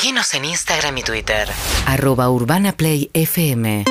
Seguinos en Instagram y Twitter. Arroba Urbana Play FM.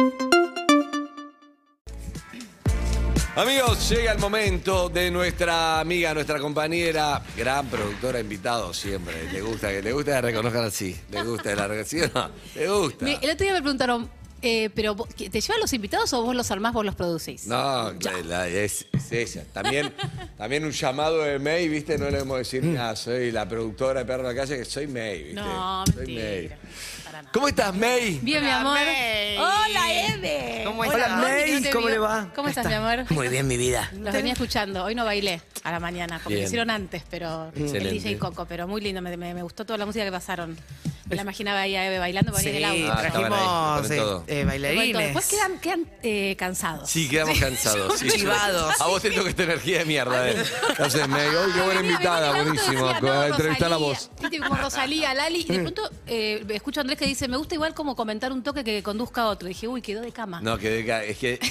Amigos, llega el momento de nuestra amiga, nuestra compañera, gran productora, invitado siempre. Le gusta que le gusta que la reconozcan así. Le gusta que la reconozcan. ¿sí o no? Le gusta. Me- el otro día me preguntaron, eh, pero vos- ¿te llevan los invitados o vos los armás, vos los producís? No, la- la- es, es ella. También, también un llamado de May, ¿viste? No le debemos decir, ah, soy la productora de Perro de la Calle, que soy May, ¿viste? No, Soy mentira. May. Para nada. ¿Cómo estás, May? Bien, mi amor. May. Hola, Eve. ¿Cómo Hola, estás? Que May, no ¿cómo le va? ¿Cómo estás, mi amor? Muy bien, mi vida. Los venía escuchando. Hoy no bailé a la mañana, porque Bien. lo hicieron antes, pero Excelente. el DJ Coco, pero muy lindo. Me, me- me gustó toda la música que pasaron. Me la imaginaba ahí a Eve bailando por ahí en el auto. Ah, ahí, trajimos eh, eh, bailarines. Después quedan, quedan eh, cansados. Sí, quedamos cansados. sí, sí. Chivados. A vos te toca esta energía de mierda, ¿eh? Entonces, May, uy, qué buena invitada, venía en el auto, buenísimo. Entrevistar a Rosalía, vos. Viste, como Rosalía, Lali, y de pronto eh, escucho a Andrés que dice, me gusta igual como comentar un toque que conduzca a otro. Y dije, uy, quedó de cama. No, que deca- es que.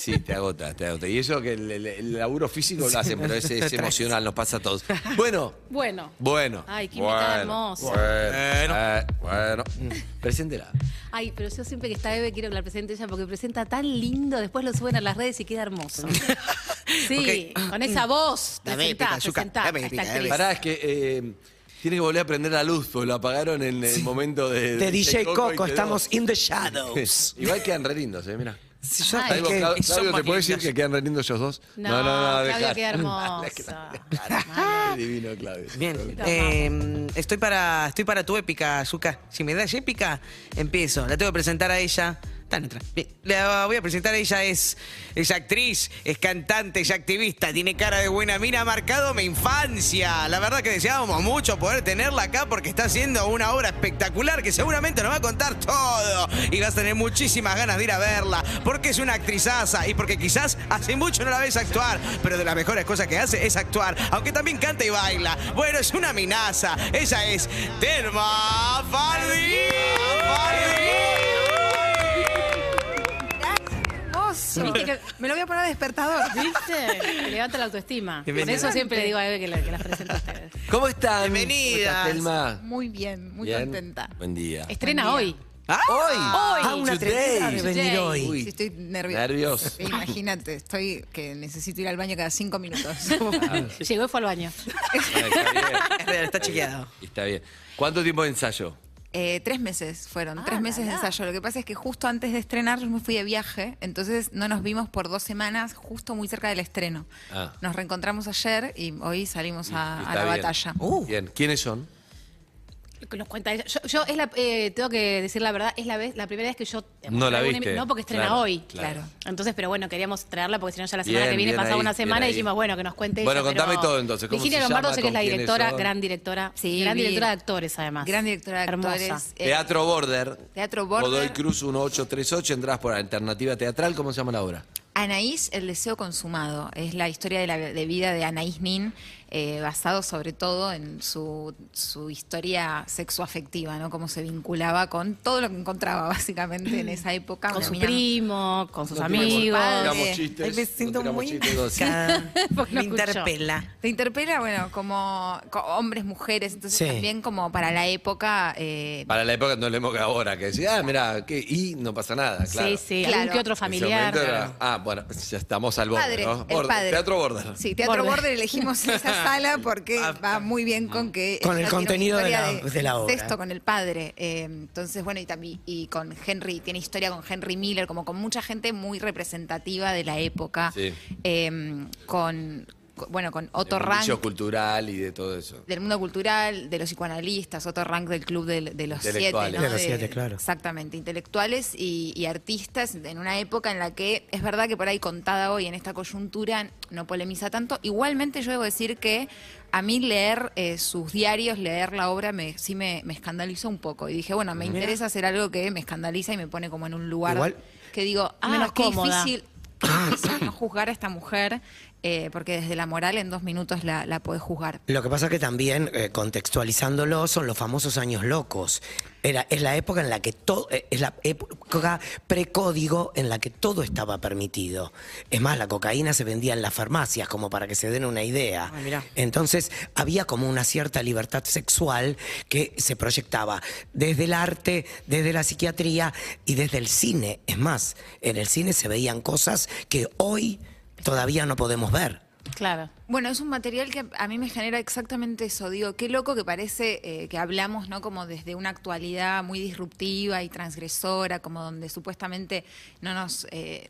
Sí, te agota, te agota. Y eso que el, el- el laburo físico lo hacen, pero es, es emocional, nos pasa a todos. Bueno, Bueno. bueno. Ay, qué bueno, hermosa. Bueno, eh, bueno. Preséntela. Ay, pero yo siempre que está Eve quiero que la presente ella porque presenta tan lindo, después lo suben a las redes y queda hermoso. Sí, con esa voz. Dame, Presentá, presentá dame, pica, dame. Pará, es que eh, tiene que volver a prender la luz, porque lo apagaron en el momento de. De DJ Coco, estamos in the shadows. Igual quedan re lindos, eh, mira. Sí, yo- Ay, Claudio, que Claudio, ¿te puedo decir que quedan re lindos ellos dos? No, Claudio dejá. queda hermoso. Qué divino, Claudio. Bien, eh, estoy para estoy para tu épica, Zuka. Si me das épica, empiezo. La tengo que presentar a ella. Está otra. Bien, La voy a presentar ella, es, es actriz, es cantante, es activista, tiene cara de buena mina, ha marcado mi infancia. La verdad que deseábamos mucho poder tenerla acá porque está haciendo una obra espectacular que seguramente nos va a contar todo. Y vas a tener muchísimas ganas de ir a verla, porque es una actrizaza y porque quizás hace mucho no la ves actuar, pero de las mejores cosas que hace es actuar, aunque también canta y baila. Bueno, es una minaza. Ella es Telma Viste que- Me lo voy a poner de despertador. ¿Viste? Te levanta la autoestima. Por eso siempre le digo a Eve que, la- que las presente a ustedes. ¿Cómo están? Bienvenidas. ¿Cómo estás, Telma? Muy bien, muy Bien. contenta. Buen día. Estrena hoy. ¡Ah! Hoy. Ah, una de venir hoy. Uy. Sí, estoy nerviosa. Nervioso. Imagínate, estoy que necesito ir al baño cada cinco minutos. Llegó y fue al baño. Ah, Está bien. Es real, está chequeado. Está bien. ¿Cuánto tiempo de ensayo? Eh, tres meses fueron, Ah, tres meses de la, ensayo. Lo que pasa es que justo antes de estrenar yo me fui de viaje, entonces no nos vimos por dos semanas, justo muy cerca del estreno. Ah. Nos reencontramos ayer y hoy salimos Y- a, y a está la bien. batalla. Uh, Bien. ¿Quiénes son? Nos cuenta ella. Yo, yo es la, eh, tengo que decir la verdad, es la, vez, la primera vez que yo. No la viste. No, porque estrena Claro, hoy. claro. Entonces, pero bueno, queríamos traerla porque si no ya la semana Bien, que viene pasaba ahí, una semana y dijimos, ahí. bueno, que nos cuente Bueno, ella, contame pero todo, entonces, ¿cómo Virginia se Lombardo llama, sé que es la directora, son? gran directora. Sí, gran directora de actores, además. Gran directora de Hermosa. actores. Eh, Teatro Border. Teatro Border. Godoy Cruz 1838. Entrás por Alternativa Teatral. ¿Cómo se llama la obra? Anaís, el deseo consumado. Es la historia de, la, de vida de Anaís Nin, eh, basado sobre todo en su, su historia sexoafectiva, ¿no? Cómo se vinculaba con todo lo que encontraba, básicamente, en esa época. Con su mina- primo, con sus No amigos. No tiramos chistes. Ay, me no siento tiramos muy chistes, no, no Me interpela. Te interpela, bueno, como co- hombres, mujeres, entonces Sí. también como para la época... eh, Para la época no le hemos que ahora, que decía, ah, mira, ¿qué? y no pasa nada, claro. Sí, sí, Claro. algún que otro familiar. era- ah, bueno, ya estamos al borde, padre, ¿no? el Border, padre. Teatro Border. Sí, Teatro Border. Border elegimos esa sala porque Ah, va muy bien con que... Con el contenido de historia la- de la obra. Sexto con el padre. eh, entonces, bueno, y también y con Henry, tiene historia con Henry Miller, como con mucha gente muy representativa de la época. Sí. eh, con, con- bueno, con Otto El Rank. mundillo cultural y de todo eso. del mundo cultural, de los psicoanalistas, otro rank del club del- de, los siete. Intelectuales. ¿no? De los siete, claro. Exactamente, intelectuales y, y artistas en una época en la que es verdad que por ahí contada hoy en esta coyuntura no polemiza tanto. Igualmente yo debo decir que a mí leer eh, sus diarios, leer la obra, me, sí me, me escandalizó un poco. Y dije, bueno, me interesa hacer algo que me escandaliza y me pone como en un lugar Igual- que digo, ah, Menos qué cómoda. difícil no juzgar a esta mujer eh, porque desde la moral en dos minutos la, la podés juzgar. Lo que pasa que también, eh, contextualizándolo, son los famosos años locos. Era, es la época en la que todo, eh, es la época precódigo en la que todo estaba permitido. Es más, la cocaína se vendía en las farmacias, como para que se den una idea. Ay. Entonces, había como una cierta libertad sexual que se proyectaba desde el arte, desde la psiquiatría y desde el cine. Es más, en el cine se veían cosas que hoy todavía no podemos ver. Claro. Bueno, es un material que a mí me genera exactamente eso. Digo, qué loco que parece eh, que hablamos, ¿no? Como desde una actualidad muy disruptiva y transgresora, como donde supuestamente no nos. eh,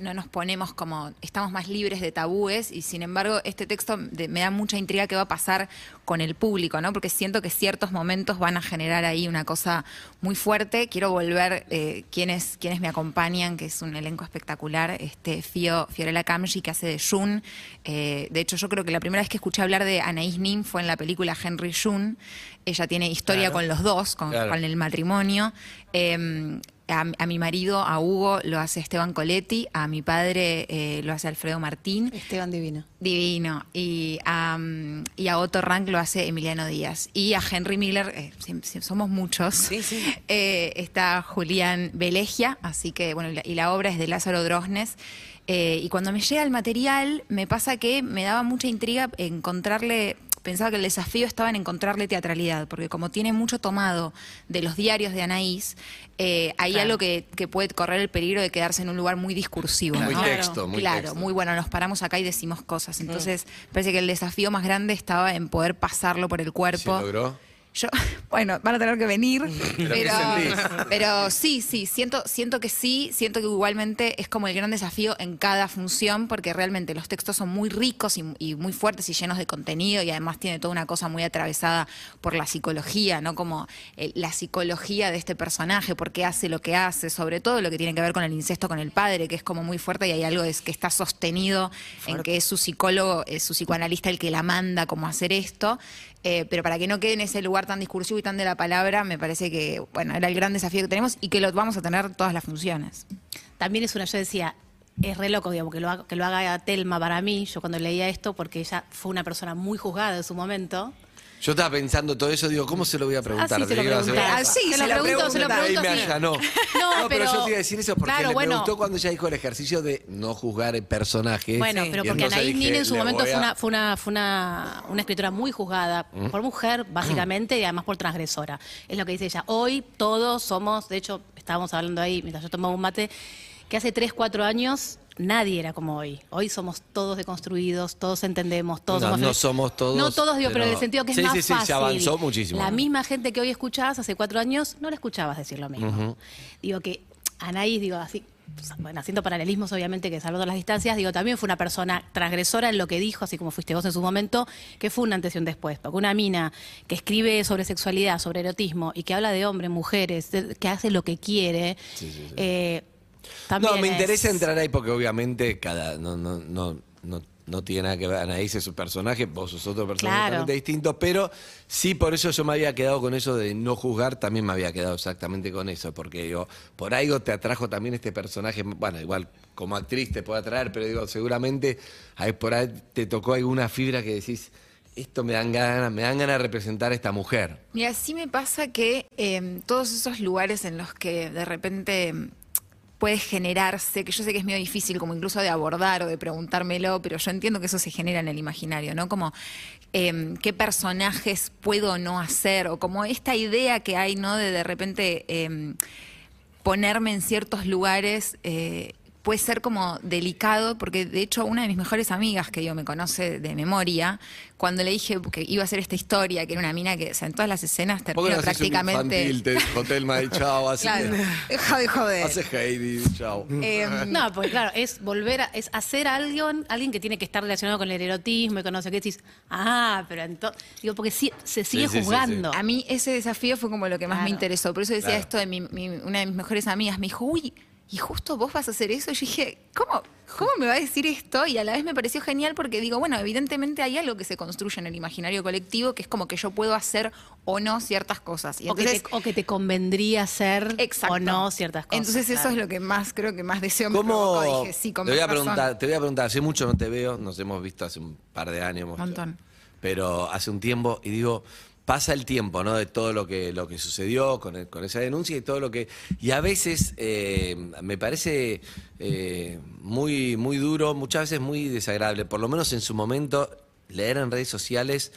no nos ponemos como, estamos más libres de tabúes y sin embargo este texto de- me da mucha intriga qué va a pasar con el público, ¿no? Porque siento que ciertos momentos van a generar ahí una cosa muy fuerte. Quiero volver, eh, quienes, quienes me acompañan, que es un elenco espectacular, este Fio, Fiorella Camji, que hace de Jun. Eh, de hecho, yo creo que la primera vez que escuché hablar de Anaïs Nin fue en la película Henry Jun. Ella tiene historia Claro. con los dos, con, Claro. con el matrimonio. Eh, a, a mi marido, a Hugo, lo hace Esteban Coletti, a mi padre eh, lo hace Alfredo Martín. Esteban Divino. Divino. Y a, y a Otto Rank lo hace Emiliano Díaz. Y a Henry Miller, eh, somos muchos. Sí, sí. Eh, está Julián Velegia, así que, bueno, y la, y la obra es de Lázaro Drosnes. Y cuando me llega el material, me pasa que me daba mucha intriga encontrarle. Pensaba que el desafío estaba en encontrarle teatralidad, porque como tiene mucho tomado de los diarios de Anaís, eh, hay Claro. algo que, que puede correr el peligro de quedarse en un lugar muy discursivo. Muy ¿no? texto, muy claro, texto. muy bueno, nos paramos acá y decimos cosas. Entonces, parece que el desafío más grande estaba en poder pasarlo por el ¿Se cuerpo. logró? Yo, bueno, van a tener que venir, ¿Pero sí, sí, siento, siento que sí, siento que igualmente es como el gran desafío en cada función, porque realmente los textos son muy ricos y, y muy fuertes y llenos de contenido, y además tiene toda una cosa muy atravesada por la psicología, ¿no? Como eh, la psicología de este personaje, por qué hace lo que hace, sobre todo lo que tiene que ver con el incesto con el padre, que es como muy fuerte y hay algo es que está sostenido en que es su psicólogo, es su psicoanalista el que la manda como hacer esto. Eh, pero para que no quede en ese lugar tan discursivo y tan de la palabra, me parece que, bueno, era el gran desafío que tenemos y que lo vamos a tener todas las funciones. También es una, yo decía, es re loco, digamos, que lo, haga, que lo haga Telma para mí, yo cuando leía esto, porque ella fue una persona muy juzgada en su momento. Yo estaba pensando todo eso, digo, ¿cómo se lo voy a preguntar? Ah, sí, se lo pregunté. Ah, se, se lo pregunto, se lo pregunta. Ahí pregunto. me allanó. No, pero, pero- yo te iba a decir eso porque claro, le- bueno. me gustó cuando ella dijo el ejercicio de no juzgar el personaje. Bueno, Sí. pero Y porque entonces Anaís dije, Nin en su le momento voy fue, a- una, fue, una, fue una, una escritora muy juzgada por mujer, básicamente, y además por transgresora. Es lo que dice ella. Hoy todos somos, de hecho, estábamos hablando ahí mientras yo tomaba un mate, que hace 3, 4 años nadie era como hoy. Hoy somos todos deconstruidos, todos entendemos, todos No, somos... no somos todos, No todos, digo, pero, en el pero- sentido que es Sí, más sí, sí, se fácil. avanzó muchísimo. La misma gente que hoy escuchabas hace cuatro años, no la escuchabas decir lo mismo. Digo que Anaís, digo así, bueno, haciendo paralelismos obviamente que salvando las distancias, digo, también fue una persona transgresora en lo que dijo, así como fuiste vos en su momento, que fue un antes y un después. Porque una mina que escribe sobre sexualidad, sobre erotismo y que habla de hombres, mujeres, que hace lo que quiere, eh, también No, me es- interesa entrar ahí porque obviamente cada no no no no no tiene nada que ver, Anaís es su personaje, vos sos otro personaje Claro. totalmente distinto, pero sí, por eso yo me había quedado con eso de no juzgar, también me había quedado exactamente con eso, porque digo, por algo te atrajo también este personaje, bueno, igual como actriz te puede atraer, pero digo, seguramente ahí por ahí te tocó alguna fibra que decís, esto me dan ganas, me dan ganas de representar a esta mujer. Mira, sí me pasa que eh, todos esos lugares en los que de repente mm, puede generarse, que yo sé que es medio difícil como incluso de abordar o de preguntármelo, pero yo entiendo que eso se genera en el imaginario, ¿no? Como eh, qué personajes puedo o no hacer, o como esta idea que hay, ¿no? De de repente eh, ponerme en ciertos lugares eh, puede ser como delicado, porque de hecho una de mis mejores amigas, que yo me conoce de memoria, cuando le dije que iba a hacer esta historia, que era una mina que o sea, en todas las escenas ¿Por qué termina no haces un prácticamente... infantil, te, Hotel chao, así Claro, deja de joder. hace Heidi, chao. Em, No, porque claro, es volver a, es hacer a alguien, alguien que tiene que estar relacionado con el erotismo y con no sé qué, decís, ah, pero entonces, digo, porque sí- se sigue Sí, sí, sí, juzgando. A mí ese desafío fue como lo que más me interesó. Por eso decía Claro. esto de mi, mi- una de mis mejores amigas. Me dijo, uy, y justo vos vas a hacer eso. Y yo dije, ¿cómo, ¿cómo me va a decir esto? Y a la vez me pareció genial porque digo, bueno, evidentemente hay algo que se construye en el imaginario colectivo que es como que yo puedo hacer o no ciertas cosas. Y o, que te, o que te convendría hacer Exacto. o no ciertas cosas. Entonces eso es lo que más, creo que más deseo me ¿Cómo? provocó. Dije, sí, con te voy a preguntar, te voy a preguntar, hace mucho no te veo, nos hemos visto hace un par de años. hemos- Montón. Pero hace un tiempo, y digo, pasa el tiempo, ¿no? De todo lo que, lo que sucedió con, el- con esa denuncia y todo lo que. Y a veces eh, me parece eh, muy, muy duro, muchas veces muy desagradable, por lo menos en su momento, leer en redes sociales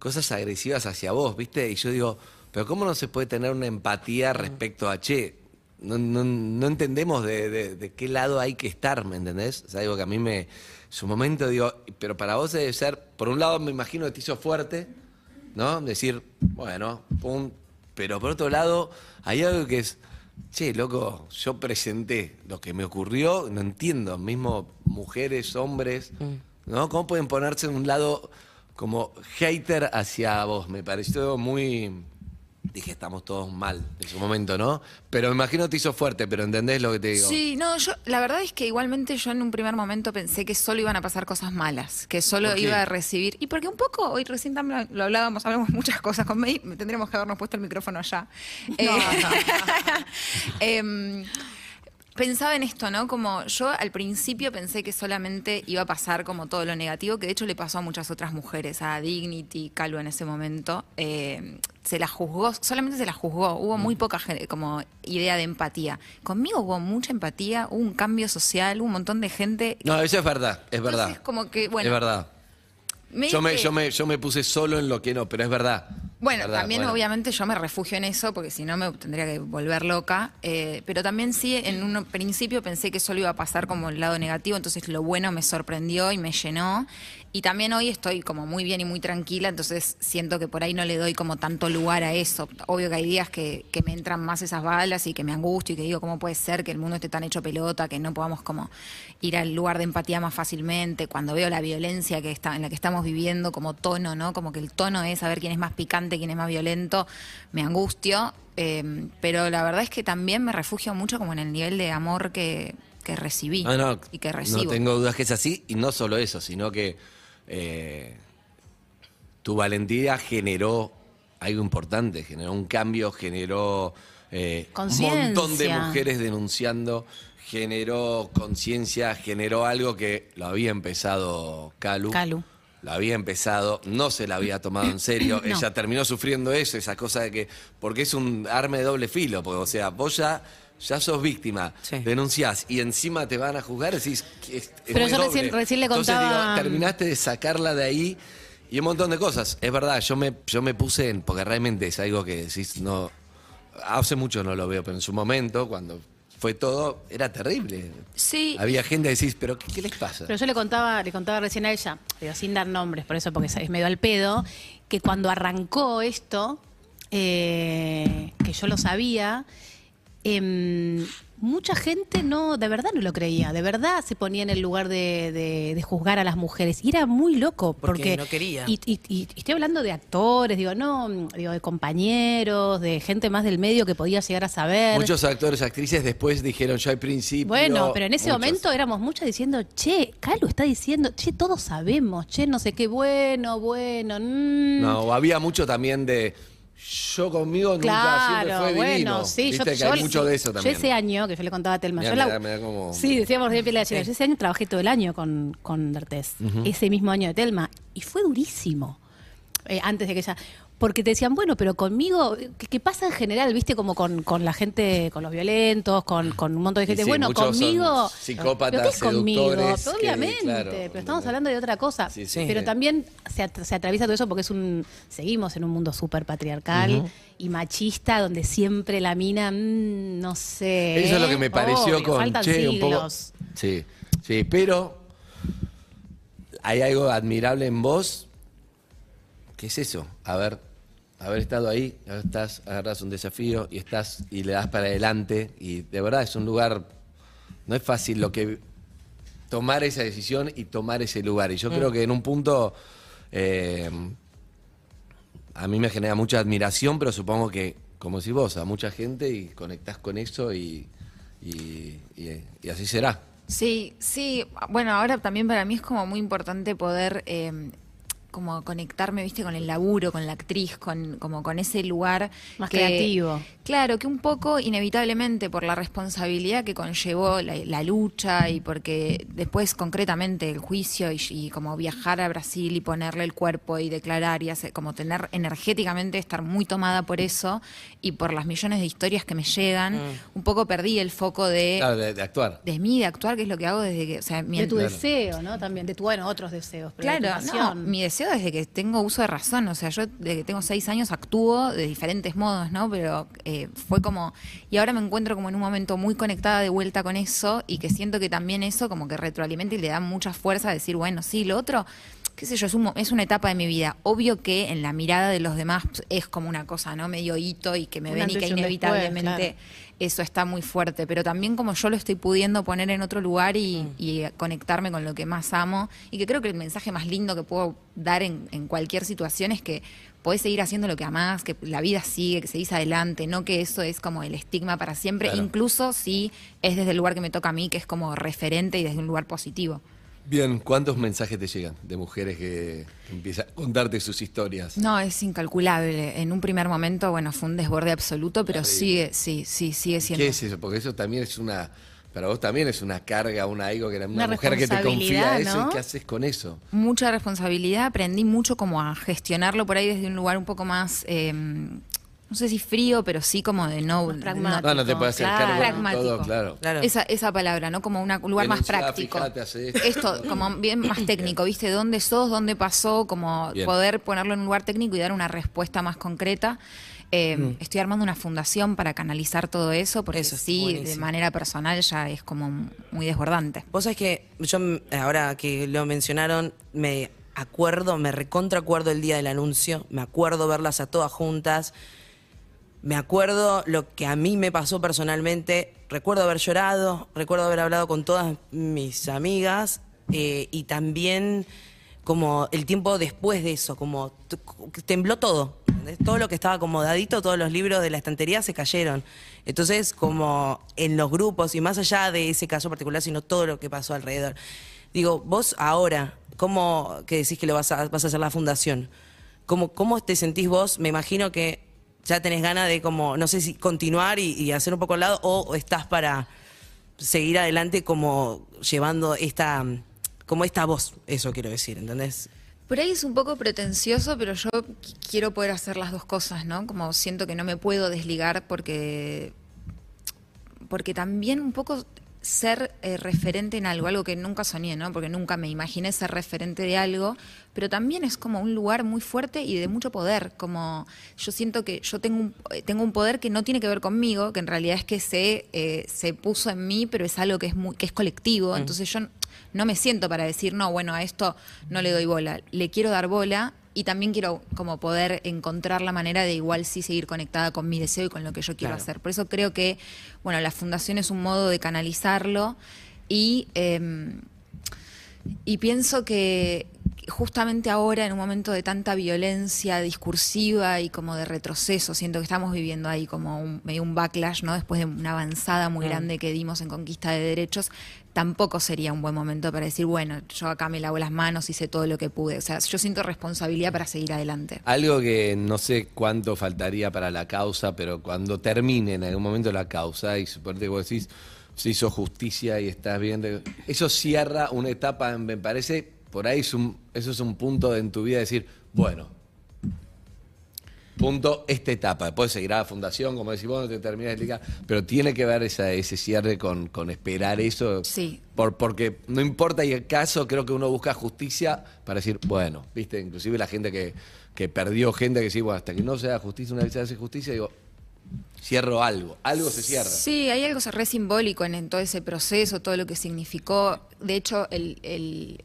cosas agresivas hacia vos, ¿viste? Y yo digo, pero ¿cómo no se puede tener una empatía respecto a, che, no, no- no entendemos de, de- de qué lado hay que estar, ¿me entendés? Es algo que a mí me, en su momento digo, pero para vos debe ser, por un lado me imagino que te hizo fuerte, ¿no? Decir, bueno, pum, pero por otro lado hay algo que es, che, loco, yo presenté lo que me ocurrió, no entiendo, mismo mujeres, hombres, ¿no? ¿Cómo pueden ponerse en un lado como hater hacia vos? Me pareció muy... Dije, estamos todos mal en su momento, ¿no? Pero me imagino que te hizo fuerte, pero ¿entendés lo que te digo? Sí, no, yo, la verdad es que igualmente yo en un primer momento pensé que solo iban a pasar cosas malas, que solo iba a recibir. Y porque un poco, hoy recién también lo hablábamos, hablamos muchas cosas con May, tendríamos que habernos puesto el micrófono allá. Eh, em, Pensaba en esto, ¿no? Como yo al principio pensé que solamente iba a pasar como todo lo negativo, que de hecho le pasó a muchas otras mujeres, a Dignity, Calvo en ese momento. eh, se la juzgó, solamente se la juzgó, hubo muy poca gen- como idea de empatía. Conmigo hubo mucha empatía, hubo un cambio social, hubo un montón de gente. No, eso es verdad, es verdad. Entonces, como que, bueno, es verdad. me Yo me, dije- yo, me, yo me puse solo en lo que no, pero es verdad. Bueno, Verdad, también bueno. obviamente yo me refugio en eso porque si no me tendría que volver loca. eh, pero también sí, en un principio pensé que solo iba a pasar como el lado negativo, entonces lo bueno me sorprendió y me llenó. Y también hoy estoy como muy bien y muy tranquila, entonces siento que por ahí no le doy como tanto lugar a eso. Obvio que hay días que, que me entran más esas balas y que me angustio y que digo, ¿cómo puede ser que el mundo esté tan hecho pelota, que no podamos como ir al lugar de empatía más fácilmente? Cuando veo la violencia que está, en la que estamos viviendo como tono, ¿no? Como que el tono es saber quién es más picante, quién es más violento, me angustio. eh, pero la verdad es que también me refugio mucho como en el nivel de amor que, que recibí Ah, no, y que recibo. no tengo dudas que es así, y no solo eso, sino que eh, tu valentía generó algo importante, generó un cambio, generó eh, un montón de mujeres denunciando, generó conciencia, generó algo que lo había empezado Calu. Calu. Lo había empezado, no se la había tomado en serio. No. Ella terminó sufriendo eso, esa cosa de que. Porque es un arma de doble filo. Porque, o sea, vos ya, ya sos víctima, Sí. denunciás y encima te van a juzgar, decís. es- es Pero yo recién- recién le Entonces, contaba- digo, terminaste de sacarla de ahí y un montón de cosas. Es verdad, yo me, yo me puse en. Porque realmente es algo que decís, no. Hace mucho no lo veo, pero en su momento, cuando fue todo, era terrible. Sí. Había gente que decís, pero ¿qué, qué les pasa? Pero yo le contaba, le contaba recién a ella, pero sin dar nombres, por eso porque es medio al pedo, que cuando arrancó esto, eh, que yo lo sabía, em, mucha gente no, de verdad no lo creía, de verdad se ponía en el lugar de, de- de juzgar a las mujeres. Y era muy loco, Porque porque, no quería. Y, y- y estoy hablando de actores, digo, no, digo, de compañeros, de gente más del medio que podía llegar a saber. Muchos actores, actrices después dijeron yo al principio. Bueno, pero en ese muchos. momento éramos muchas diciendo, che, Calu está diciendo, che, todos sabemos, che, no sé qué, bueno, bueno. mm". No, había mucho también de. Yo conmigo nunca siempre Claro, fue bueno, divino. sí, yo, Viste que yo- hay mucho de eso yo también. ese año, que yo le contaba a Telma, Mirá, yo la- cómo- Sí, decíamos recién piel de gallina. Yo ese año trabajé todo el año con, con D'Artés, ese mismo año de Telma, y fue durísimo, eh, antes de que ella... Porque te decían, bueno, pero conmigo, ¿qué, qué pasa en general, viste, como con, con la gente, con los violentos, con, con un montón de gente? sí, bueno, conmigo... psicópatas, ¿Pero qué es conmigo? seductores, Pero que, obviamente, claro, pero estamos hablando de otra cosa. Sí, sí. Pero también se, at- se atraviesa todo eso porque es un seguimos en un mundo súper patriarcal y machista donde siempre la mina, mm, no sé. Eso es lo que me pareció Obvio, con Che, un poco. siglos. Sí, sí, pero hay algo admirable en vos. ¿Qué es eso? Haber, haber estado ahí, estás, agarras un desafío y estás y le das para adelante. Y de verdad es un lugar. No es fácil lo que. tomar esa decisión y tomar ese lugar. Y yo creo que en un punto. eh, a mí me genera mucha admiración, pero supongo que, como si vos, a mucha gente y conectás con eso y, y, y- y así será. Sí, sí. Bueno, ahora también para mí es como muy importante poder eh, como conectarme, viste, con el laburo, con la actriz, con como con ese lugar Más que- creativo. Claro, que un poco inevitablemente por la responsabilidad que conllevó la, la lucha y porque después concretamente el juicio y, y como viajar a Brasil y ponerle el cuerpo y declarar y hacer, como tener energéticamente estar muy tomada por eso y por las millones de historias que me llegan, un poco perdí el foco de Claro, de, de actuar. de mí, de actuar, que es lo que hago desde que, o sea, mi, De tu Claro. deseo, ¿no? También, de tu, bueno, otros deseos. Pero de tu Claro, no, pasión. mi deseo desde que tengo uso de razón, o sea, yo desde que tengo seis años actúo de diferentes modos, ¿no? Pero eh, fue como, y ahora me encuentro como en un momento muy conectada de vuelta con eso y que siento que también eso como que retroalimenta y le da mucha fuerza a decir, bueno, sí, lo otro, qué sé yo, es, un es una etapa de mi vida. Obvio que en la mirada de los demás es como una cosa, ¿no? Medio hito y que me ven y que después, inevitablemente eso está muy fuerte, pero también como yo lo estoy pudiendo poner en otro lugar y, y conectarme con lo que más amo, y que creo que el mensaje más lindo que puedo dar en, en cualquier situación es que podés seguir haciendo lo que amás, que la vida sigue, que seguís adelante, no que eso es como el estigma para siempre, Claro. incluso si es desde el lugar que me toca a mí, que es como referente y desde un lugar positivo. Bien, ¿cuántos mensajes te llegan de mujeres que empiezan a contarte sus historias? No, es incalculable. En un primer momento, bueno, fue un desborde absoluto, pero sigue, sí, sí, sigue siendo. ¿Qué es eso? Porque eso también es una. Para vos también es una carga, una ego, que era una, Una mujer que te confía eso. ¿no? ¿Y qué haces con eso? mucha responsabilidad, aprendí mucho como a gestionarlo por ahí desde un lugar un poco más, eh, no sé si frío, pero sí como de no... Pragmático. No, no te puedes hacer Claro. Pragmático. todo, claro. Claro. Esa, esa palabra, ¿no? Como una- un lugar más práctico. esto. Esto, como bien más técnico, ¿viste? ¿Dónde sos? ¿Dónde pasó? Como Bien. poder ponerlo en un lugar técnico y dar una respuesta más concreta. Eh, Estoy armando una fundación para canalizar todo eso, porque Eso sí, de manera personal ya es como muy desbordante. Vos sabés que yo, mm, ahora que lo mencionaron, me acuerdo, me recontra acuerdo el día del anuncio, me acuerdo verlas a todas juntas, me acuerdo lo que a mí me pasó personalmente, recuerdo haber llorado, recuerdo haber hablado con todas mis amigas eh, y también como el tiempo después de eso, como tembló todo, todo lo que estaba acomodadito, todos los libros de la estantería se cayeron. Entonces, como en los grupos, y más allá de ese caso particular, sino todo lo que pasó alrededor. Digo, vos ahora, ¿cómo que decís que lo vas a, vas a hacer la fundación? ¿Cómo, ¿Cómo te sentís vos? Me imagino que ya tenés ganas de como, no sé si continuar y, hacer un poco al lado, o estás para seguir adelante como llevando esta, como esta voz, eso quiero decir, ¿entendés? Por ahí es un poco pretencioso, pero yo qu- quiero poder hacer las dos cosas, ¿no? Como siento que no me puedo desligar porque porque también un poco ser eh, referente en algo, algo que nunca soñé, ¿no? Porque nunca me imaginé ser referente de algo, pero también es como un lugar muy fuerte y de mucho poder, como yo siento que yo tengo un, eh, tengo un poder que no tiene que ver conmigo, que en realidad es que se, eh, se puso en mí, pero es algo que es, muy, que es colectivo, entonces yo no me siento para decir, no, bueno, a esto no le doy bola, le quiero dar bola y también quiero como poder encontrar la manera de igual sí seguir conectada con mi deseo y con lo que yo quiero Claro. hacer. Por eso creo que, bueno, la fundación es un modo de canalizarlo y, eh, y pienso que justamente ahora, en un momento de tanta violencia discursiva y como de retroceso, siento que estamos viviendo ahí como un, medio un backlash, ¿no? Después de una avanzada muy grande que dimos en conquista de derechos, tampoco sería un buen momento para decir, bueno, yo acá me lavo las manos, hice todo lo que pude. O sea, yo siento responsabilidad para seguir adelante. Algo que no sé cuánto faltaría para la causa, pero cuando termine en algún momento la causa y suponete que vos decís, se hizo justicia y estás bien, eso cierra una etapa, me parece, por ahí es un, eso es un punto en tu vida de decir, bueno, punto esta etapa. Después seguirá la fundación, como decís vos, no te terminas de explicar, pero tiene que ver esa, ese cierre con, con esperar eso. Sí. Por, porque no importa y el caso, creo que uno busca justicia para decir, bueno, viste, inclusive la gente que, que perdió gente que dice, bueno, hasta que no se haga justicia, una vez se hace justicia, digo, cierro algo, algo se cierra. Sí, hay algo re simbólico en, en todo ese proceso, todo lo que significó. De hecho, el, el,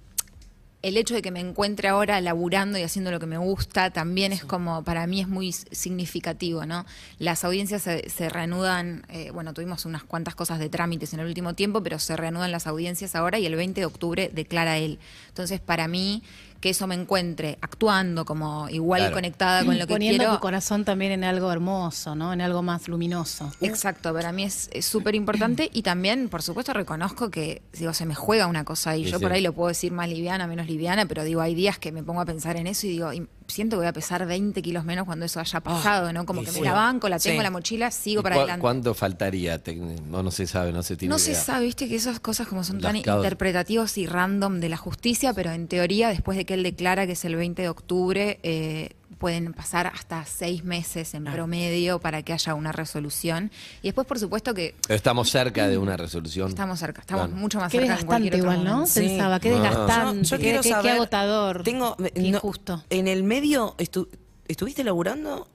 el hecho de que me encuentre ahora laburando y haciendo lo que me gusta también es como, para mí es muy significativo, ¿no? Las audiencias se, se reanudan, eh, bueno, tuvimos unas cuantas cosas de trámites en el último tiempo, pero se reanudan las audiencias ahora y el 20 de octubre declara él. Entonces, para mí, que eso me encuentre actuando como igual Claro. conectada con lo que Poniendo quiero. tu corazón también en algo hermoso, ¿no? En algo más luminoso. Exacto, para mí es súper importante y también, por supuesto, reconozco que, digo, se me juega una cosa ahí. Sí, Yo sí. por ahí lo puedo decir más liviana, menos liviana, pero digo, hay días que me pongo a pensar en eso y digo, y siento que voy a pesar 20 kilos menos cuando eso haya pasado, ¿no? Como que me la banco, la tengo la mochila, sigo ¿Y para adelante. ¿Cuánto faltaría? No, no se sabe, no se tiene No se sabe, viste que esas cosas como son tan interpretativos y random de la justicia, pero en teoría, después de que él declara que es el 20 de octubre, eh, pueden pasar hasta seis meses en promedio para que haya una resolución. Y después, por supuesto, que Pero estamos cerca de una resolución. estamos cerca, estamos Claro. mucho más Qué cerca que en desgastante igual, ¿no? Sí. Pensaba, qué Ah. desgastante, Yo qué, quiero qué- qué saber- agotador, Tengo, qué no, injusto. En el medio, estu- ¿estuviste laburando?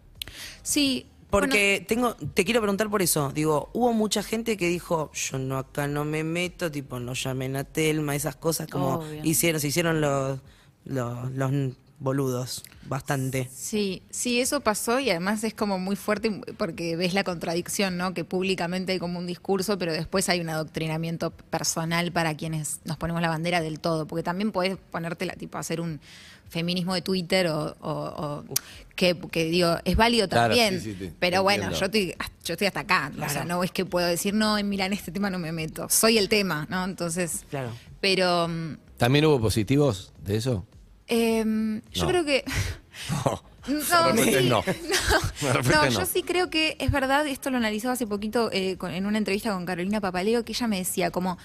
Sí, Porque tengo, te quiero preguntar por eso. Digo, hubo mucha gente que dijo, yo no acá no me meto, tipo, no llamen a Telma, esas cosas como Obvio. hicieron, se hicieron los, los, los boludos, bastante. Sí, sí, eso pasó y además es como muy fuerte porque ves la contradicción, ¿no? Que públicamente hay como un discurso, pero después hay un adoctrinamiento personal para quienes nos ponemos la bandera del todo, porque también puedes ponértela, tipo, hacer un feminismo de Twitter o, o- o que, que digo, es válido Claro, también, sí, sí, te- pero te bueno, entiendo. yo estoy, yo estoy hasta acá, o sea, no es que puedo decir, no, mira, en este tema no me meto, soy el tema, ¿no? Entonces, Claro. pero... mm, ¿También hubo positivos de eso? Em, yo No. creo que. De repente sí. no. De No, no. yo sí creo que es verdad, esto lo analizaba hace poquito eh, con- en una entrevista con Carolina Papaleo, que ella me decía como,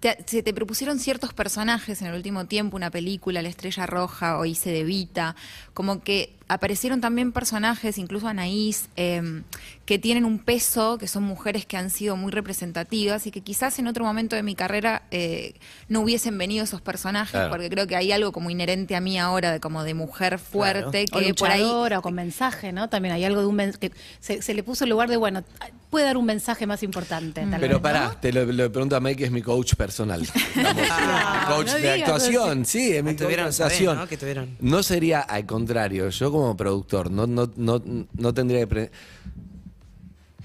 te- se te propusieron ciertos personajes en el último tiempo, una película, La Estrella Roja o Hice de Vita, como que aparecieron también personajes, incluso Anaís, eh, que tienen un peso, que son mujeres que han sido muy representativas y que quizás en otro momento de mi carrera eh, no hubiesen venido esos personajes, Claro. porque creo que hay algo como inherente a mí ahora, de como de mujer fuerte, O que por ahí... o con mensaje, ¿no? También hay algo de un que se, se le puso el lugar de, bueno, puede dar un mensaje más importante. tal Pero vez, pará, ¿no? te lo, lo pregunto a Mike, que es mi coach personal. Vamos, coach no de digas actuación, sí, es mi coach de actuación. ¿no? Que tuvieron. No sería al contrario, yo como productor no, no, no, no tendría que... pre-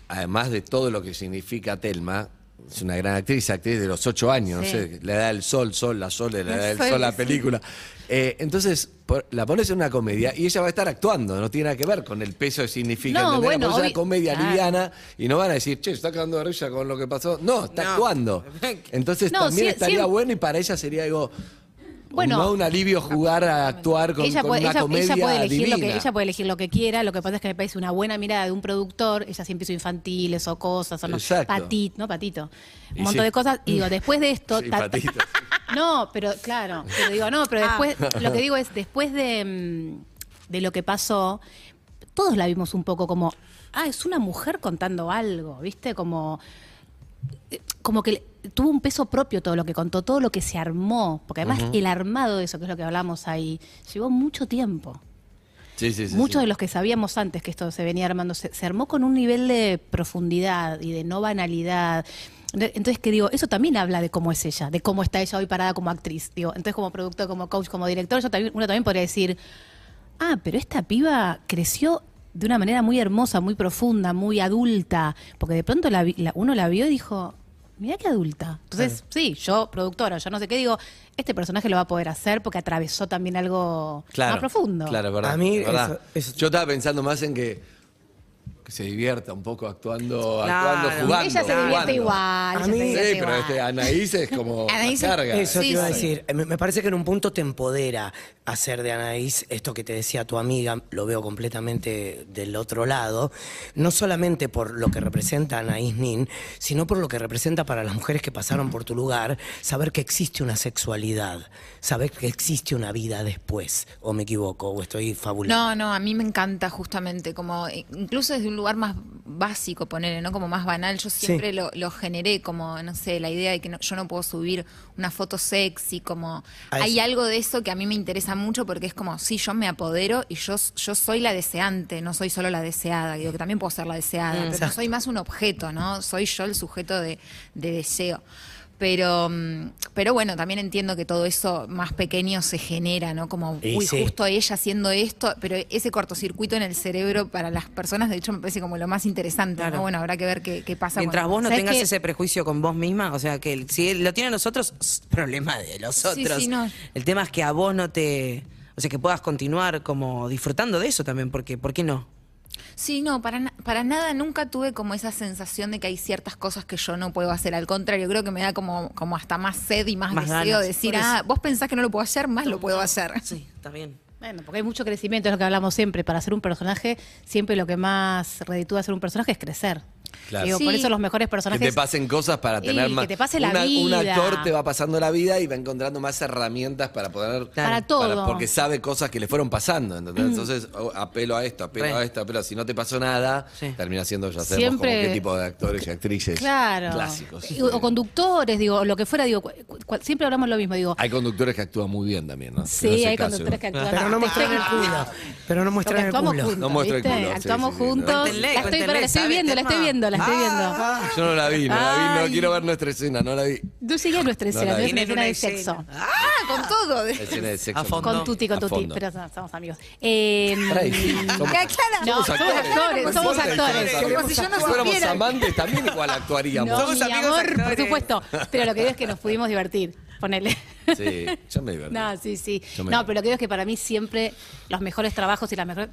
Además de todo lo que significa Telma, es una gran actriz, actriz de los ocho años, Sí. no sé, le da el sol, sol, la sol, le da el Sol, sol la sí. película. Eh, entonces, por- la pones en una comedia y ella va a estar actuando, no tiene nada que ver con el peso que significa. No, ¿entendés? bueno, una comedia claro. liviana y no van a decir, che, está quedando de risa con lo que pasó. No, está No. actuando. Entonces No, también estaría bueno y para ella sería algo. Bueno. no un alivio jugar a actuar con, ella con puede, una ella- comedia ella puede elegir lo que ella puede elegir lo que quiera lo que pasa es que me parece una buena mirada de un productor ella siempre hizo infantiles o cosas o no Exacto. patito no patito un Y montón sí. de cosas y digo después de esto Sí, ta- patito, sí. no pero claro pero digo no pero Ah. después lo que digo es después de mm, de lo que pasó todos la vimos un poco como ah es una mujer contando algo viste como eh, como que tuvo un peso propio todo lo que contó, todo lo que se armó, porque además el armado de eso, que es lo que hablamos ahí, llevó mucho tiempo. Sí, sí, sí, Muchos de los que sabíamos antes que esto se venía armando, se, se armó con un nivel de profundidad y de no banalidad. Ent- Entonces, que digo, eso también habla de cómo es ella, de cómo está ella hoy parada como actriz. Digo, entonces, como productor, como coach, como director, yo también, uno también podría decir, ah, pero esta piba creció de una manera muy hermosa, muy profunda, muy adulta, porque de pronto la vi- la- uno la vio y dijo, mira qué adulta. Entonces, sí, yo, productora, yo no sé qué digo, este personaje lo va a poder hacer porque atravesó también algo más profundo. Claro, verdad. A mí es verdad. eso- eso- Yo estaba pensando más en que, que se divierta un poco actuando, Claro. actuando jugando. ella se divierte jugando. igual. A ella mí- se Sí, divierte pero igual. este Anaís es como Anaís la es- carga. Eso Sí, te iba a sí. decir. Me, me parece que en un punto te empodera hacer de Anaís esto que te decía tu amiga, lo veo completamente del otro lado, no solamente por lo que representa Anaís Nin, sino por lo que representa para las mujeres que pasaron por tu lugar, saber que existe una sexualidad, saber que existe una vida después, o me equivoco, o estoy fabulando. No, no, a mí me encanta justamente, como eh, incluso desde un lugar más básico, ponerle, ¿no? Como más banal, yo siempre lo, lo generé, como, no sé, la idea de que no- yo no puedo subir una foto sexy, como A hay eso. algo de eso que a mí me interesa mucho porque es como, sí, yo me apodero y yo, yo soy la deseante, no soy solo la deseada, digo que también puedo ser la deseada, pero exacto. soy más un objeto, ¿no? Soy yo el sujeto de, de deseo. Pero, mm, pero bueno, también entiendo que todo eso más pequeño se genera, ¿no? Como, uy, sí. justo ella haciendo esto, pero ese cortocircuito en el cerebro para las personas, de hecho, me parece como lo más interesante, Claro. ¿no? Bueno, habrá que ver qué, qué pasa. Mientras vos no ¿Sabes tengas ese prejuicio con vos misma, o sea, que si lo tienen los otros, problema de los Sí, otros. sí, no. El tema es que a vos no te. O sea, que puedas continuar como disfrutando de eso también, porque ¿por qué no? Sí, no, para, na- para nada nunca tuve como esa sensación de que hay ciertas cosas que yo no puedo hacer. Al contrario, creo que me da como, como hasta más sed y más, Más deseo ganas. de decir, ah, vos pensás que no lo puedo hacer, más lo puedo hacer. Sí, está bien. Bueno, porque hay mucho crecimiento, es lo que hablamos siempre. Para ser un personaje, siempre lo que más reditúa ser un personaje es crecer. Claro. Digo, Sí. Por eso los mejores Que personajes. te pasen cosas para Sí, tener que más. te pase la Una- Un vida. actor te va pasando la vida y va encontrando más herramientas para poder. Para todo. porque sabe cosas que le fueron pasando. ¿entendés? Entonces, oh, apelo a esto, apelo Re. a esto, apelo. Si no te pasó nada, Sí. termina siendo, ya sabemos Siempre- como qué tipo de actores y actrices Claro. clásicos. Y- O conductores, digo, o lo que fuera, digo, cu- cu- siempre hablamos lo mismo, digo. Hay conductores que actúan muy bien también, ¿no? Sí, el hay caso, conductores que actúan. Pero no muestran el culo. Pero no Porque muestran el actuamos culo. juntos, No muestra el ¿viste? culo, sí, Actuamos sí, sí, juntos. Cuéntenle, la estoy, cuéntenle, pero la estoy ¿sabe viendo, la estoy viendo, la estoy viendo. Yo no la vi, no la vi, no Ay. quiero ver nuestra escena, no la vi. Tú sigues nuestra escena, la no vi. es una Tienen escena una de sexo. Ah, con todo. La escena de sexo. A fondo. Con Tuti, con A Tuti, fondo. pero somos amigos. Eh, somos-. No, somos actores. actores, No somos actores. somos Como si yo no Si fuéramos supiera. amantes, también igual actuaríamos. no, Somos mi amigos amor, por actores. supuesto. Pero lo que digo es que nos pudimos divertir. Ponele. Sí, yo me divertí. No, sí, sí. Yo me No, pero lo que digo es que para mí siempre los mejores trabajos y las mejores.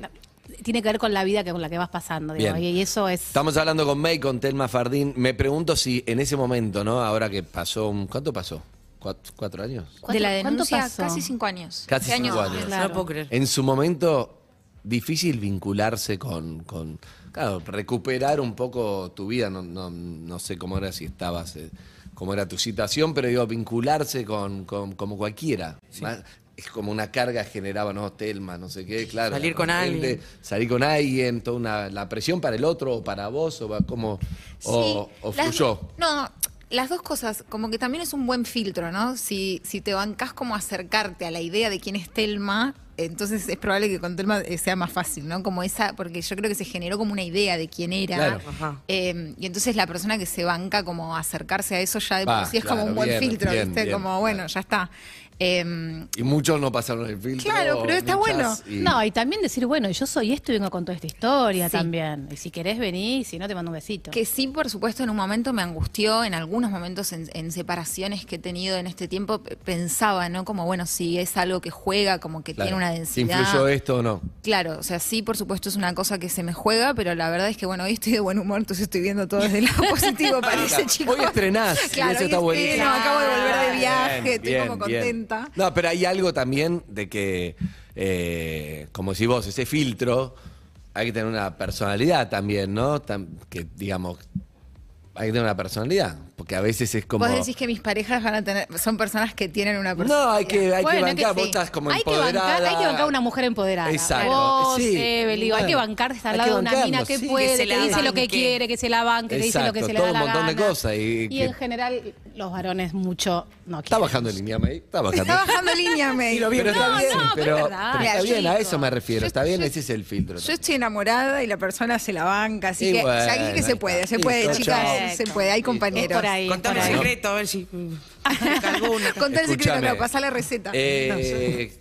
Tiene que ver con la vida que con la que vas pasando. Bien. y eso es. Estamos hablando con May, con Telma Fardín. Me pregunto si en ese momento, ¿no? Ahora que pasó, un- ¿cuánto pasó? ¿Cuatro, cuatro años? De la ¿Cuánto denuncia, pasó? casi cinco años. Casi ¿Qué cinco años. Claro. No puedo creer. En su momento, difícil vincularse con, con claro, recuperar un poco tu vida. No, no, no sé cómo era si estabas, eh, cómo era tu situación, pero digo, vincularse con, con- como cualquiera. Más- Es como una carga generaba, ¿no? Telma, no sé qué, claro. Salir con repente, alguien. Salir con alguien, toda una, la presión para el otro o para vos, o va como, o, Sí, o las- fluyó. No, las dos cosas, como que también es un buen filtro, ¿no? Si, si te bancás como acercarte a la idea de quién es Telma, entonces es probable que con Telma eh, sea más fácil, ¿no? Como esa, porque yo creo que se generó como una idea de quién era. Claro. Ajá. Eh, y entonces la persona que se banca como acercarse a eso ya de Va, por sí es claro, como un buen bien, filtro, bien, ¿viste? bien, como, bueno, claro. ya está. Eh, Y muchos no pasaron el filtro. Claro, pero está bueno. y- No, y también decir, bueno, yo soy esto y vengo con toda esta historia Sí. también. Y si querés venir, si no, te mando un besito. Que sí, por supuesto, en un momento me angustió, en algunos momentos en, en separaciones que he tenido en este tiempo, pensaba, ¿no? Como, bueno, si es algo que juega, como que Claro. tiene una ¿Te densidad. influyó esto o no? Claro, o sea, sí, por supuesto, es una cosa que se me juega, pero la verdad es que, bueno, hoy estoy de buen humor, entonces estoy viendo todo desde el lado positivo, parece, chicos. Hoy estrenás, y Claro, eso hoy está buenísimo. estreno, acabo de volver de Bien, viaje, estoy bien, como bien. No, pero hay algo también de que, eh, como si vos, ese filtro, hay que tener una personalidad también, ¿no? Que, digamos, hay que tener una personalidad, porque a veces es como... Vos decís que mis parejas van a tener, son personas que tienen una personalidad. No, hay que, hay Bueno, que es que bancar, vos sí. estás como hay que empoderada. bancar, hay que bancar a una mujer empoderada. Exacto. Vos, Sí. Evel, digo, hay que bancar estar hay al que lado de una bancarlo, mina que sí, puede, que que, se la dice lo que banque. quiere, que se la banque, que dice lo que Exacto, se le todo da un la montón de gana. cosas y que- en general, los varones mucho no Está quieren. bajando línea, May. Está bajando. Está bajando línea, May. Pero está No, bien, no, pero pero, es verdad. pero Mira, está bien, a eso me refiero. Yo- Está bien, yo- ese es el filtro. Yo estoy enamorada y la persona se la banca, así Y que bueno, ya que ahí se puede, está. se puede, Listo, chicas, chao. se puede, hay Listo. compañeros. Por ahí, Contame por un ahí. secreto, a ver si. mm, alguna. Contar el secreto, Escuchame. no, pasá la receta. Eh,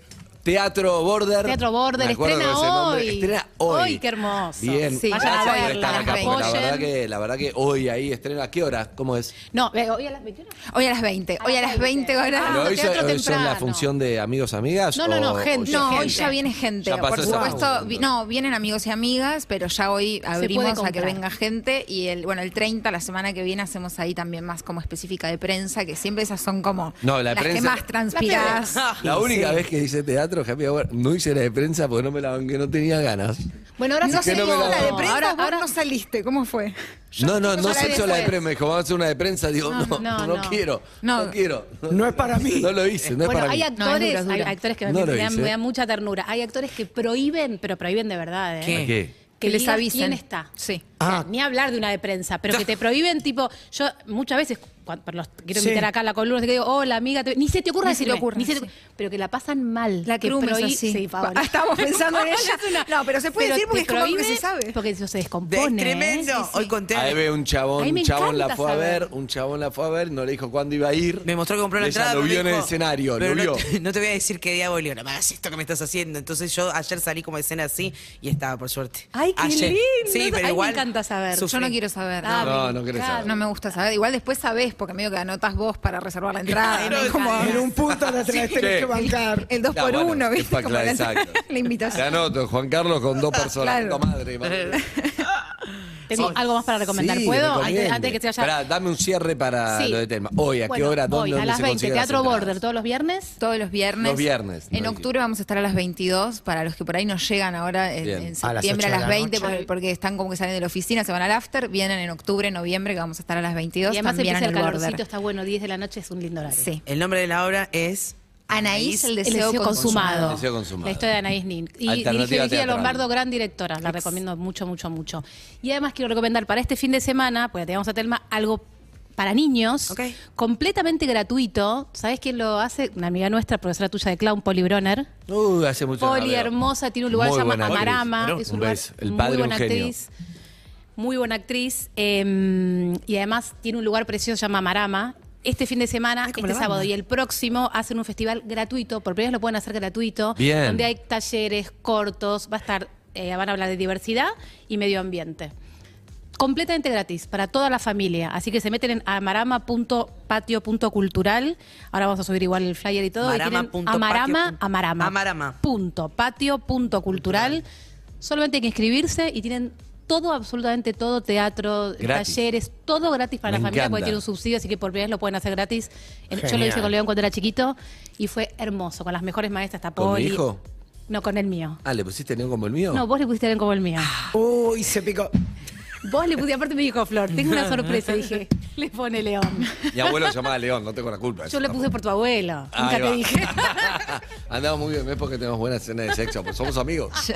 Teatro Border. Teatro Border, Me acuerdo estrena con ese nombre. hoy. Estrena hoy. Ay, qué hermoso. Bien, Sí, vayan a por verla, estar acá, las porque la 20. verdad, que, la verdad que hoy ahí estrena. ¿A qué hora? ¿Cómo es? No, eh, hoy a las 21. Hoy a las 20, hoy a las 20 horas. Ah, ¿Pero hoy, teatro son- hoy son la temprano. función de amigos, amigas? No, no, no, o- gente. No, hoy ya viene gente. Ya pasó Por esa supuesto, vi- no, vienen amigos y amigas, pero ya hoy abrimos a que comprar. venga gente y el bueno, el 30 la semana que viene hacemos ahí también más como específica de prensa, que siempre esas son como No, la las que prensa- más transpirás. La única vez que hice teatro, Happy Hour, no hice la de prensa porque no me la banqué, no tenía ganas. Bueno, ahora No que no me la- la de prensa Ahora- vos ahora- no saliste, ¿cómo fue? no, no, no se hizo la de prensa. Me dijo, vamos a hacer una de prensa. Digo, no, no, no, no. quiero. No, No. quiero. No es para mí. No lo hice, no es para hay mí. actores, dura, hay actores que me, No lo me dan, hice. me dan mucha ternura. Hay actores que prohíben, pero prohíben de verdad, ¿eh? ¿Qué? Que les avisen. quién está. Sí. O sea, Ah. ni hablar de una de prensa, pero que te prohíben, tipo, yo muchas veces los quiero Sí. invitar acá a la columna, que digo, hola amiga, te- ni se te ocurra Ni se te decirme, ocurra, ni se te- sí. pero que la pasan mal. La que Crum es prohí- así. Sí, Paola. Ah, estábamos pensando en ella. No, pero se puede decir porque es como que se sabe. Porque eso se Es descompone. tremendo. ¿eh? Sí, sí. Hoy conté. Ahí ve un chabón, me un chabón la fue a ver, un chabón la fue a ver, no le dijo cuándo iba a ir. Me mostró que compró la entrada. lo vio me en el escenario, lo no vio. te, no te voy a decir qué día voy, no me hagas esto que me estás haciendo. Entonces yo ayer salí como de escena así y estaba, por suerte. Ay, qué lindo. Sí, Ay, pero me igual. encanta saber. Yo no quiero saber. Ah, No, me no encanta. saber. No me gusta saber. Igual después sabés, porque medio que anotas vos para reservar la entrada. Claro, ¿no? como en un punto la tenés Sí. que bancar. el 2 Ya, por bueno, 1 es ¿viste? Como la, la invitación. Te anoto, Juan Carlos con dos personas. Claro. puta madre, madre. Tengo algo más para recomendar. Sí, ¿Puedo? Antes, que se vaya. Pará, dame un cierre para Sí. lo de Telma. Hoy, ¿a qué hora? ¿Dónde, Hoy, a dónde las se 20, consiguen las Teatro? Border, todos los viernes. Todos los viernes. Los viernes, En no octubre vamos a estar a las 22. Para los que por ahí nos llegan ahora en, A las septiembre a, las la 20, noche. porque, porque están como que salen de la oficina, se van al after. Vienen en octubre, noviembre, que vamos a estar a las 22. Y además también empieza en el el calorcito, border. está bueno, 10 de la noche es un lindo horario. Sí. El nombre de la obra es. Anaís, el El deseo, deseo consumado. Deseo consumado. La historia de Anaís Nin. Y teatral. Lombardo, gran directora. La recomiendo mucho, mucho, mucho. Y además quiero recomendar para este fin de semana, porque tenemos a Telma, algo para niños, completamente gratuito. ¿Sabes quién lo hace? Una amiga nuestra, profesora tuya de clown, Poli Broner. Uh, hace mucho Poli hermosa, tiene un lugar Muy que se llama buena actriz. Amarama. Es un, un lugar beso. El muy padre buena un genio. actriz. Muy buena actriz. eh, y además tiene un lugar precioso, se llama Amarama. Este fin de semana, Ay, este sábado y el próximo hacen un festival gratuito. Por primera vez lo pueden hacer gratuito. Bien. Donde hay talleres cortos. Va a estar, eh, van a hablar de diversidad y medio ambiente. Completamente gratis para toda la familia. Así que se meten en amarama.patio.cultural. Ahora vamos a subir igual el flyer y todo. y Marama tienen punto amarama, patio amarama. Amarama. Punto, patio punto cultural. Solamente hay que inscribirse y tienen todo, absolutamente todo, teatro, Gratis. talleres, todo gratis para Me la familia encanta. porque tiene un subsidio, así que por primera vez lo pueden hacer gratis. Yo lo hice con León cuando era chiquito y fue hermoso, con las mejores maestras, está ¿Con mi hijo? No, con el mío. Ah, ¿le pusiste León como el mío? No, vos le pusiste León como el mío. Uy, se picó. Vos le pusiste, aparte me dijo Flor, tengo una sorpresa, dije, le pone León. Mi abuelo se llamaba León, no tengo la culpa. Yo le puse por tu abuelo, Ahí nunca te va. dije. Andamos muy bien, ¿ves? Porque tenemos buena escena de sexo, pues somos amigos.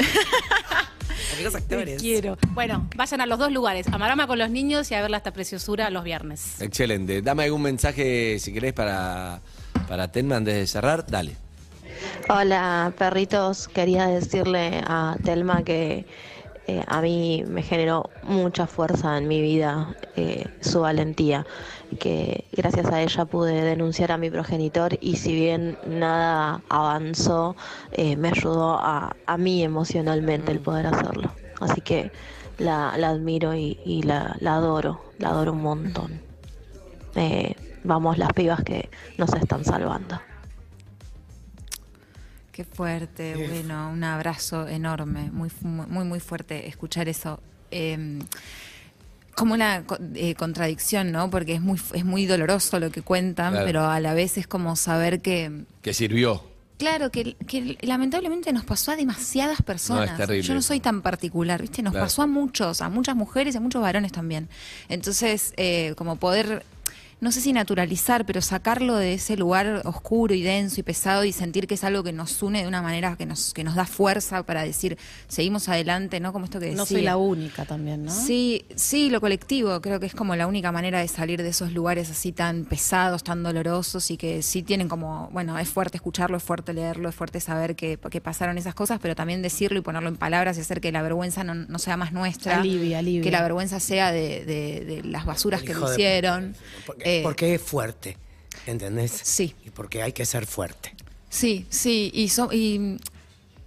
Amigos Te actores. quiero. Bueno, vayan a los dos lugares, a Marama con los niños y a verla esta preciosura los viernes. Excelente. Dame algún mensaje, si querés, para, para Tenma antes de cerrar. Dale. Hola perritos, quería decirle a Telma que eh, a mí me generó mucha fuerza en mi vida eh, su valentía, que gracias a ella pude denunciar a mi progenitor y si bien nada avanzó, eh, me ayudó a, a mí emocionalmente el poder hacerlo. Así que la, la admiro y, y la, la adoro, la adoro un montón. Vamos las pibas que nos están salvando. Qué fuerte, bueno, un abrazo enorme, muy, muy, muy fuerte escuchar eso. Eh, como una eh, contradicción, ¿no? Porque es muy, es muy doloroso lo que cuentan, Claro. pero a la vez es como saber que, Que sirvió. claro, que, que lamentablemente nos pasó a demasiadas personas. No, es terrible Yo no soy tan particular, ¿viste? Nos Claro. pasó a muchos, a muchas mujeres y a muchos varones también. Entonces, eh, como poder no sé si naturalizar, pero sacarlo de ese lugar oscuro y denso y pesado y sentir que es algo que nos une de una manera que nos, que nos da fuerza para decir, seguimos adelante, ¿no? Como esto que No soy decía. la única también, ¿no? Sí, sí, lo colectivo, creo que es como la única manera de salir de esos lugares así tan pesados, tan dolorosos y que sí tienen como, bueno, es fuerte escucharlo, es fuerte leerlo, es fuerte saber que, que pasaron esas cosas, pero también decirlo y ponerlo en palabras y hacer que la vergüenza no, no sea más nuestra. Alivia, alivia. Que la vergüenza sea de, de- de las basuras que me de- hicieron. Porque, porque es fuerte, ¿entendés? Sí. Y porque hay que ser fuerte. Sí, sí, y, so- y,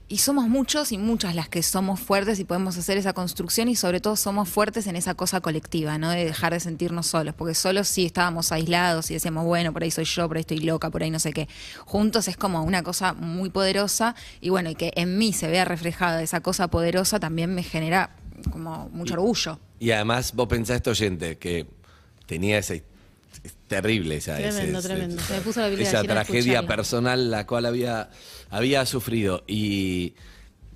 y somos muchos y muchas las que somos fuertes y podemos hacer esa construcción y sobre todo somos fuertes en esa cosa colectiva, ¿no? De dejar de sentirnos solos, porque solos sí estábamos aislados y decíamos, bueno, por ahí soy yo, por ahí estoy loca, por ahí no sé qué. Juntos es como una cosa muy poderosa y bueno, y que en mí se vea reflejada esa cosa poderosa también me genera como mucho orgullo. Y además, vos pensaste, oyente, que tenía ese. Es terrible esa Tremendo, ese- tremendo. ese- Se me puso la Esa tragedia personal la cual había, había sufrido. Y,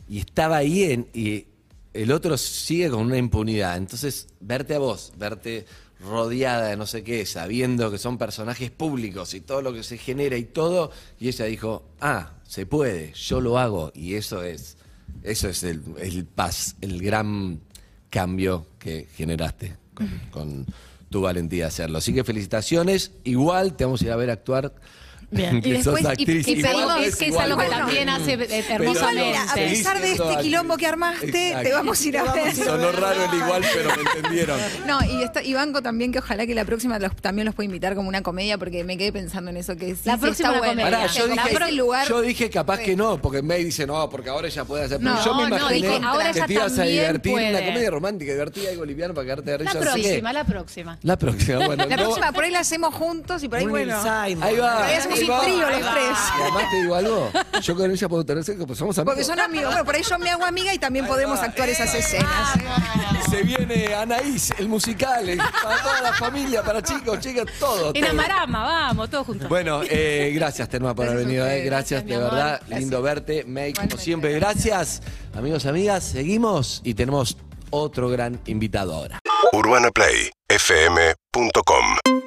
y estaba ahí en, y el otro sigue con una impunidad. Entonces, verte a vos, verte rodeada de no sé qué, sabiendo que son personajes públicos y todo lo que se genera y todo, y ella dijo, ah, se puede, yo lo hago, y eso es, eso es el, el paz, el gran cambio que generaste con, con tu valentía hacerlo. Así que felicitaciones. Igual te vamos a ir a ver actuar. Bien. que Y después- y- actriz. y Igual pedimos- es que es igual, algo que también hace Pero hermosamente. no, a pesar de este quilombo que armaste, Exacto. te vamos a ir a ver. Sonó raro el igual, pero me entendieron. No, y, está, y banco también que ojalá que la próxima los- también los pueda invitar como una comedia, porque me quedé pensando en eso, que sí, La sí próxima está una bueno. comedia. Pará, yo dije, que ese lugar, yo dije capaz que no, porque May dice no, porque ahora ella puede hacer. Pero No, yo me no, imaginé dije, ahora que te ibas a divertir, una comedia romántica, divertida, algo liviano para quedarte de La risa. qué. próxima, la próxima. La próxima, bueno. la próxima por ahí la hacemos juntos y por ahí, bueno. Ahí va. Va. trío los tres. Y además te digo algo, yo con ella puedo tener sexo, pues somos amigos. Porque son amigos. Bueno, por ahí yo me hago amiga y también podemos actuar esas escenas. Se viene Anaís, el musical, el- para toda la familia, para chicos, chicas, todo. En todo. Amarama, vamos, todos juntos. Bueno, eh, gracias Telma por haber venido, eh, gracias, de verdad, lindo verte, May, como siempre, gracias. Amigos, amigas, seguimos y tenemos otro gran invitado ahora. UrbanaPlayFM.com